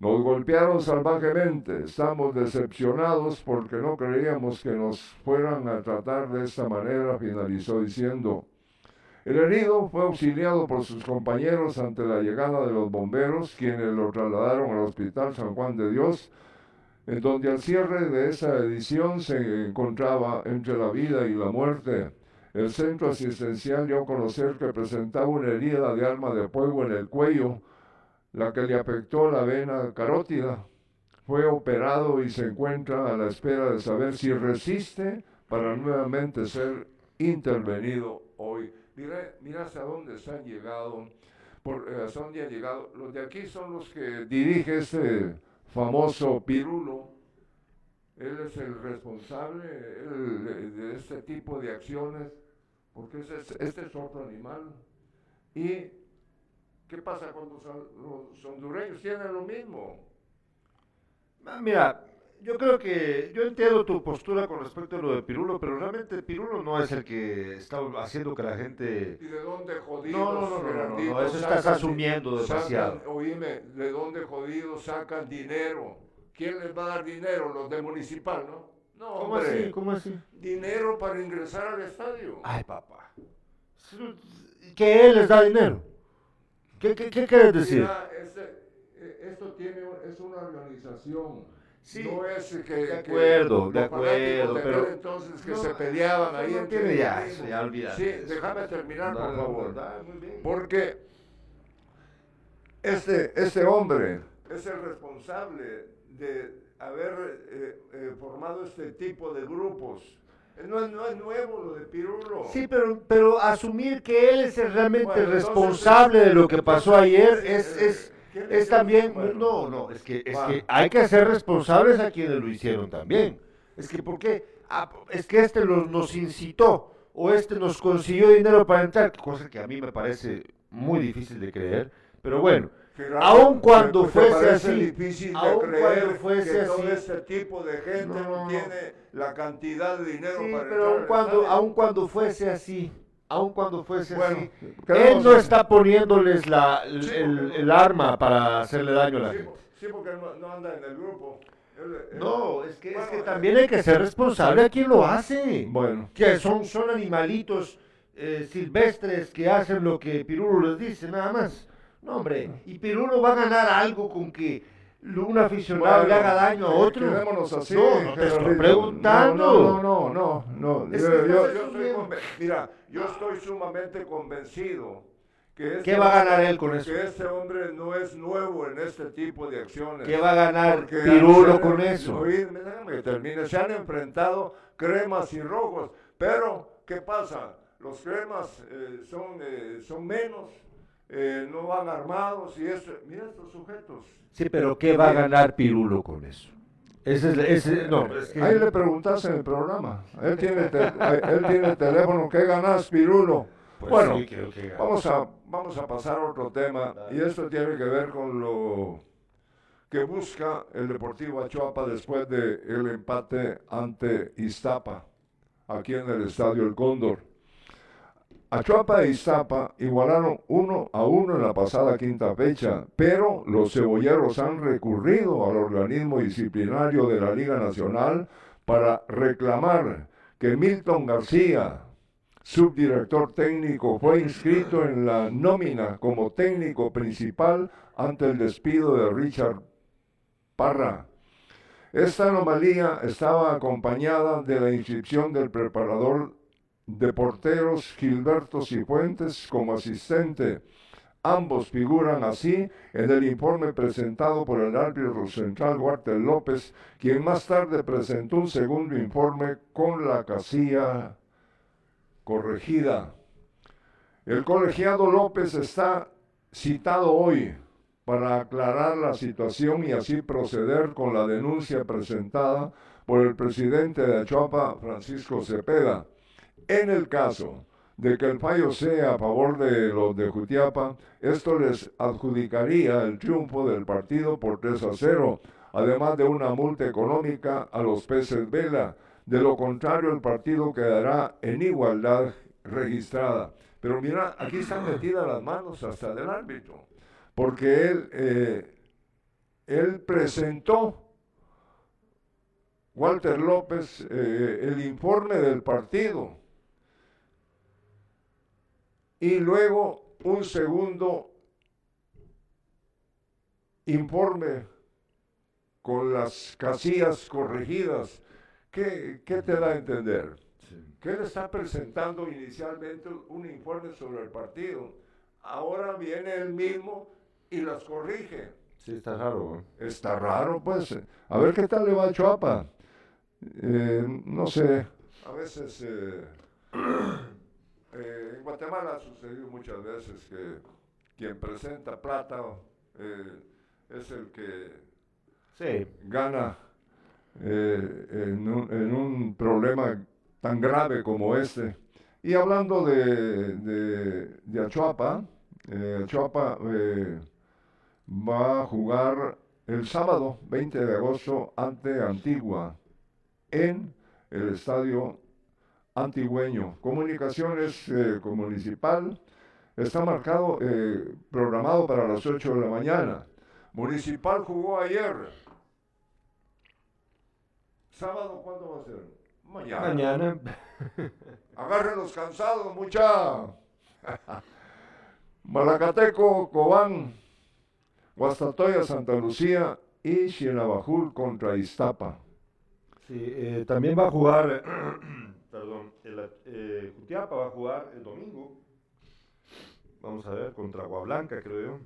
Speaker 2: Nos golpearon salvajemente, estamos decepcionados porque no creíamos que nos fueran a tratar de esta manera, finalizó diciendo. El herido fue auxiliado por sus compañeros ante la llegada de los bomberos, quienes lo trasladaron al Hospital San Juan de Dios, en donde al cierre de esa edición se encontraba entre la vida y la muerte. El centro asistencial dio a conocer que presentaba una herida de arma de fuego en el cuello, la que le afectó la vena carótida. Fue operado y se encuentra a la espera de saber si resiste para nuevamente ser intervenido hoy. Mira, mira hasta dónde han llegado, por, eh, hasta dónde han llegado. Los de aquí son los que dirige este famoso Pirulo, él es el responsable de, este tipo de acciones, porque este es otro animal. ¿Y qué pasa cuando los hondureños tienen lo mismo?
Speaker 4: Ah, mira,
Speaker 1: yo creo que yo entiendo tu postura con respecto a lo de Pirulo, pero realmente Pirulo no es el que está haciendo que la gente...
Speaker 2: ¿Y de dónde jodidos?
Speaker 1: No, no, no, eso estás asumiendo demasiado.
Speaker 2: oíme, ¿de dónde jodidos sacan dinero? ¿Quién les va a dar dinero? Los de municipal, ¿no? No,
Speaker 1: ¿Cómo
Speaker 2: hombre.
Speaker 1: así? ¿Cómo así?
Speaker 2: Dinero para ingresar al estadio.
Speaker 1: Ay, papá. Que él les da dinero. ¿Qué, qué, qué quieres decir?
Speaker 2: Mira, este- eh, esto tiene, es una organización.
Speaker 1: Sí,
Speaker 2: no es que,
Speaker 1: de
Speaker 2: que
Speaker 1: acuerdo,
Speaker 2: los
Speaker 1: de acuerdo, pero-
Speaker 2: entonces que
Speaker 1: No,
Speaker 2: se peleaban ahí
Speaker 1: no tiene ya, eso ya, olvídate
Speaker 2: Sí, déjame terminar, por
Speaker 1: Dale,
Speaker 2: favor.
Speaker 1: muy bien.
Speaker 2: Porque este, este hombre es el responsable de haber eh, eh, formado este tipo de grupos. Eh, No es, no es nuevo lo de Pirulo.
Speaker 1: Sí, pero, pero asumir que él es realmente
Speaker 2: Bueno, entonces,
Speaker 1: responsable de lo que pasó ayer es, es,
Speaker 2: ¿quién
Speaker 1: es también...
Speaker 2: el-
Speaker 1: No, no, es que, es
Speaker 2: Va.
Speaker 1: que hay que hacer responsables a quienes lo hicieron también. Es que, ¿por qué? Ah, es que este los, nos incitó o este nos consiguió dinero para entrar, cosa que a mí me parece muy difícil de creer, pero bueno.
Speaker 2: Gerardo,
Speaker 1: Aun cuando
Speaker 2: ¿te
Speaker 1: fuese así,
Speaker 2: difícil de
Speaker 1: aun
Speaker 2: creer
Speaker 1: cuando fuese
Speaker 2: que
Speaker 1: así,
Speaker 2: todo este tipo de gente no,
Speaker 1: No.
Speaker 2: tiene la cantidad de dinero
Speaker 1: Sí,
Speaker 2: para
Speaker 1: pero
Speaker 2: entrar
Speaker 1: aun cuando, aun cuando fuese así, aun cuando fuese
Speaker 2: Bueno,
Speaker 1: así, él no está poniéndoles la, el,
Speaker 2: Sí,
Speaker 1: el- el arma para hacerle daño a la
Speaker 2: Sí,
Speaker 1: gente.
Speaker 2: sí, porque no, no anda en el grupo. Él- él-
Speaker 1: No, es que, es
Speaker 2: Bueno,
Speaker 1: que
Speaker 2: eh,
Speaker 1: también hay que ser responsable a quien lo hace.
Speaker 2: Bueno.
Speaker 1: Que son, son animalitos eh, silvestres que hacen lo que Pirulo les dice, nada más. No, hombre, y Pirulo va a ganar algo con que un aficionado le haga daño a otro.
Speaker 2: Quedémonos así.
Speaker 1: no, no te estoy preguntando.
Speaker 2: No, no, no, no. mira, yo estoy sumamente convencido que este
Speaker 1: ¿Qué va a ganar él con eso?
Speaker 2: Que este hombre no es nuevo en este tipo de acciones.
Speaker 1: ¿Qué va a ganar Pirulo con eso?
Speaker 2: Que termine. Se han enfrentado cremas y rojos. Pero, ¿qué pasa? Los cremas eh, son, eh, son menos, eh, no van armados y eso. Mira estos sujetos.
Speaker 1: Sí, pero ¿qué va a ganar Pirulo con eso? Ese es, ese, no, es que-
Speaker 2: Ahí le preguntas en el programa. <laughs> Él tiene, te- él tiene el teléfono. ¿Qué ganas, Pirulo?
Speaker 1: Pues
Speaker 2: bueno,
Speaker 1: sí, que
Speaker 2: vamos a, vamos a pasar a otro tema. Y esto tiene que ver con lo que busca el Deportivo Achuapa después del el empate ante Iztapa, aquí en el Estadio El Cóndor. Achuapa e Iztapa igualaron uno a uno en la pasada quinta fecha, pero los cebolleros han recurrido al organismo disciplinario de la Liga Nacional para reclamar que Milton García, subdirector técnico, fue inscrito en la nómina como técnico principal ante el despido de Richard Parra. Esta anomalía estaba acompañada de la inscripción del preparador de porteros Gilberto Cifuentes como asistente. Ambos figuran así en el informe presentado por el árbitro central Walter López, quien más tarde presentó un segundo informe con la casilla corregida. El colegiado López está citado hoy para aclarar la situación y así proceder con la denuncia presentada por el presidente de Achuapa, Francisco Cepeda. En el caso de que el fallo sea a favor de los de Jutiapa, esto les adjudicaría el triunfo del partido por 3 a 0, además de una multa económica a los peces vela. De lo contrario, el partido quedará en igualdad registrada. Pero mira, aquí están metidas las manos hasta del árbitro, porque él, eh, él presentó, Walter López, eh, el informe del partido y luego un segundo informe con las casillas corregidas. ¿Qué, qué te da a entender? Que él está presentando inicialmente un informe sobre el partido. Ahora viene él mismo y las corrige.
Speaker 1: Sí, está raro. ¿eh?
Speaker 2: Está raro, pues. A ver qué tal le va a Chuapa. Eh, no sé. A veces eh, eh, en Guatemala ha sucedido muchas veces que quien presenta plata eh, es el que
Speaker 1: Sí.
Speaker 2: gana eh, en, un, en un problema tan grave como este. Y hablando de, de, de Achuapa, Achuapa va a jugar el sábado 20 de agosto ante Antigua en el estadio antigüeño. Comunicaciones eh, municipal está marcado, eh, programado para las 8 de la mañana. Municipal jugó ayer. ¿Sábado cuándo va a ser? Mañana.
Speaker 1: Mañana. <laughs>
Speaker 2: Agarren los cansados, mucha. <laughs> Malacateco, Cobán, Guastatoya, Santa Lucía y Xinabajul contra Iztapa.
Speaker 4: Sí, eh, también va a jugar, <clears throat> perdón, el, eh, Jutiapa va a jugar el domingo. Vamos a ver, contra Agua Blanca, creo yo.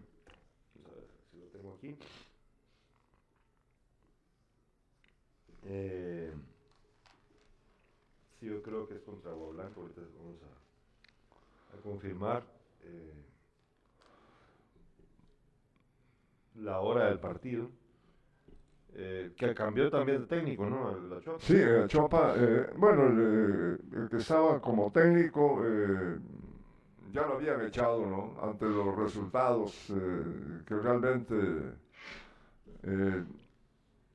Speaker 4: Vamos a ver si lo tengo aquí. Eh, sí, yo creo que es contra Agua Blanca. Ahorita vamos a, confirmar eh, la hora del partido. Eh, que cambió también de técnico, ¿no? La Chopa.
Speaker 2: Sí, el Chopa, eh, bueno, el, eh, el que estaba como técnico eh, ya lo habían echado, ¿no? Ante los resultados que realmente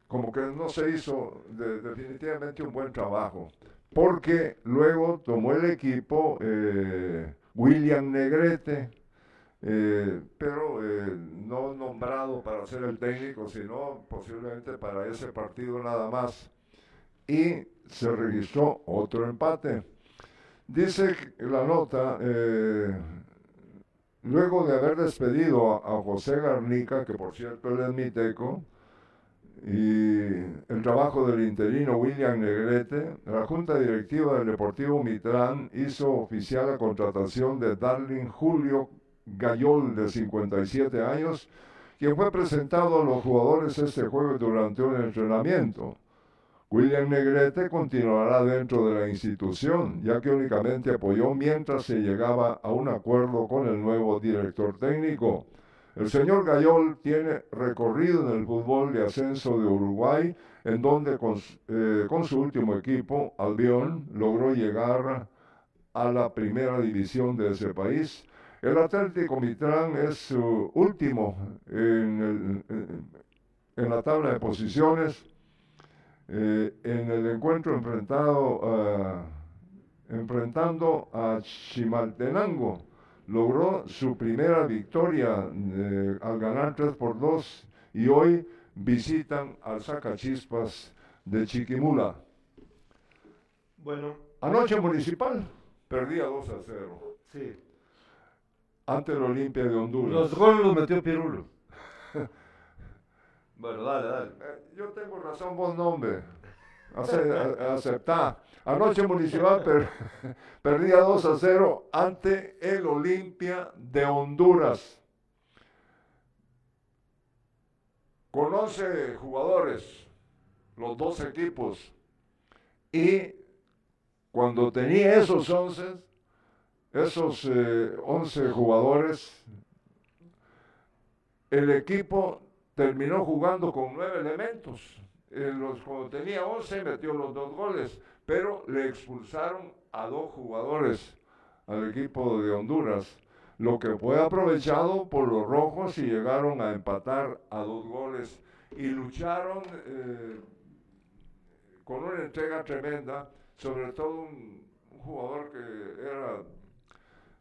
Speaker 2: como que no se hizo de- definitivamente un buen trabajo. Porque luego tomó el equipo William Negrete, eh, pero eh, no nombrado para ser el técnico, sino posiblemente para ese partido nada más. Y se registró otro empate. Dice la nota, eh, luego de haber despedido a, a José Garnica, que por cierto él es miteco, y el trabajo del interino William Negrete, la Junta Directiva del Deportivo Mitrán hizo oficial la contratación de Darling Julio Gayol, de 57 años, quien fue presentado a los jugadores este jueves durante un entrenamiento. William Negrete continuará dentro de la institución, ya que únicamente apoyó mientras se llegaba a un acuerdo con el nuevo director técnico. El señor Gayol tiene recorrido en el fútbol de ascenso de Uruguay, en donde con, eh, con su último equipo, Albion, logró llegar a la primera división de ese país. El Atlético Mitrán es su último en, el- en- la tabla de posiciones. Eh, en el encuentro enfrentado, ah, enfrentando a Chimaltenango, logró su primera victoria eh, al ganar 3 por 2 y hoy visitan al Sacachispas de Chiquimula.
Speaker 4: Bueno,
Speaker 2: Anoche Municipal perdía 2 a 0
Speaker 4: sí.
Speaker 2: Ante el Olimpia de Honduras.
Speaker 1: Los goles los metió Pirulo. <laughs>
Speaker 4: Bueno, dale, dale.
Speaker 2: Eh, yo tengo razón, vos nombre. Aceptá. Anoche Municipal per- <laughs> perdía 2 a 0 ante el Olimpia de Honduras. Con 11 jugadores, los dos equipos. Y cuando tenía esos 11, esos eh, 11 jugadores, el equipo terminó jugando con nueve elementos. En los, cuando tenía 11 metió los dos goles, pero le expulsaron a dos jugadores al equipo de Honduras, lo que fue aprovechado por los rojos y llegaron a empatar a dos goles y lucharon eh, con una entrega tremenda, sobre todo un, un jugador que era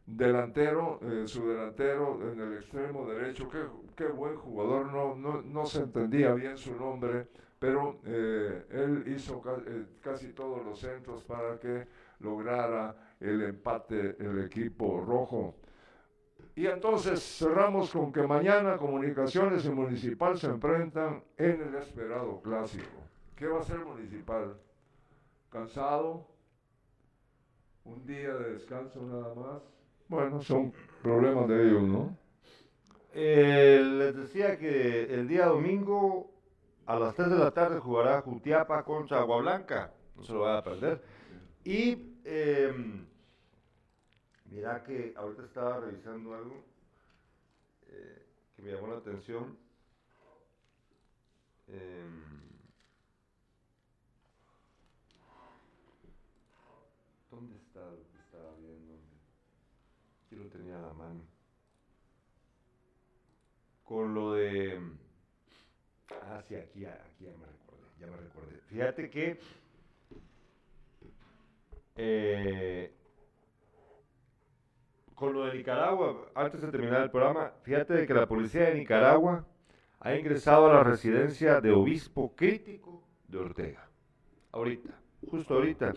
Speaker 2: delantero, eh, su delantero en el extremo derecho, qué, qué buen jugador, no, no, no se entendía bien su nombre, pero eh, él hizo ca- eh, casi todos los centros para que lograra el empate el equipo rojo. Y entonces cerramos con que mañana Comunicaciones y Municipal se enfrentan en el esperado clásico. ¿Qué va a ser Municipal? ¿Cansado? ¿Un día de descanso nada más? Bueno, son problemas de ellos, ¿no?
Speaker 4: Eh, les decía que el día domingo a las 3 de la tarde jugará Jutiapa contra Agua Blanca. No se lo van a perder. Y eh, mira que ahorita estaba revisando algo eh, que me llamó la atención. Em, ¿Dónde está lo que estaba viendo? Aquí lo tenía la mano. Con lo de.
Speaker 1: Ah, sí, aquí, aquí ya me recordé, ya me recordé. Fíjate que eh, con lo de Nicaragua, antes de terminar el programa, fíjate que la policía de Nicaragua ha ingresado a la residencia de obispo crítico de Ortega. Ahorita, justo ahorita.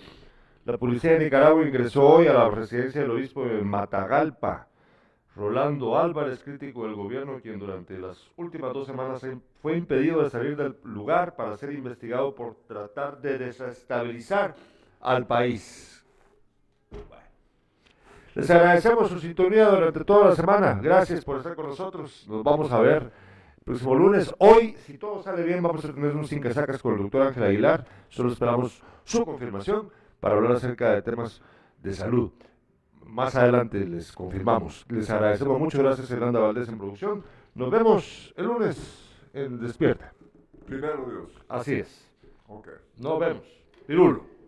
Speaker 1: La policía de Nicaragua ingresó hoy a la residencia del obispo de Matagalpa, Rolando Álvarez, crítico del gobierno, quien durante las últimas dos semanas fue impedido de salir del lugar para ser investigado por tratar de desestabilizar al país. Les agradecemos su sintonía durante toda la semana. Gracias por estar con nosotros. Nos vamos a ver el próximo lunes. Hoy, si todo sale bien, vamos a tener un sin sacas con el doctor Ángel Aguilar. Solo esperamos su confirmación para hablar acerca de temas de salud. Más adelante les confirmamos. Les agradecemos mucho. Gracias, Fernanda Valdés en producción. Nos vemos el lunes en Despierta.
Speaker 2: Primero Dios.
Speaker 1: Así es.
Speaker 2: Ok.
Speaker 1: Nos vemos. Pirulo.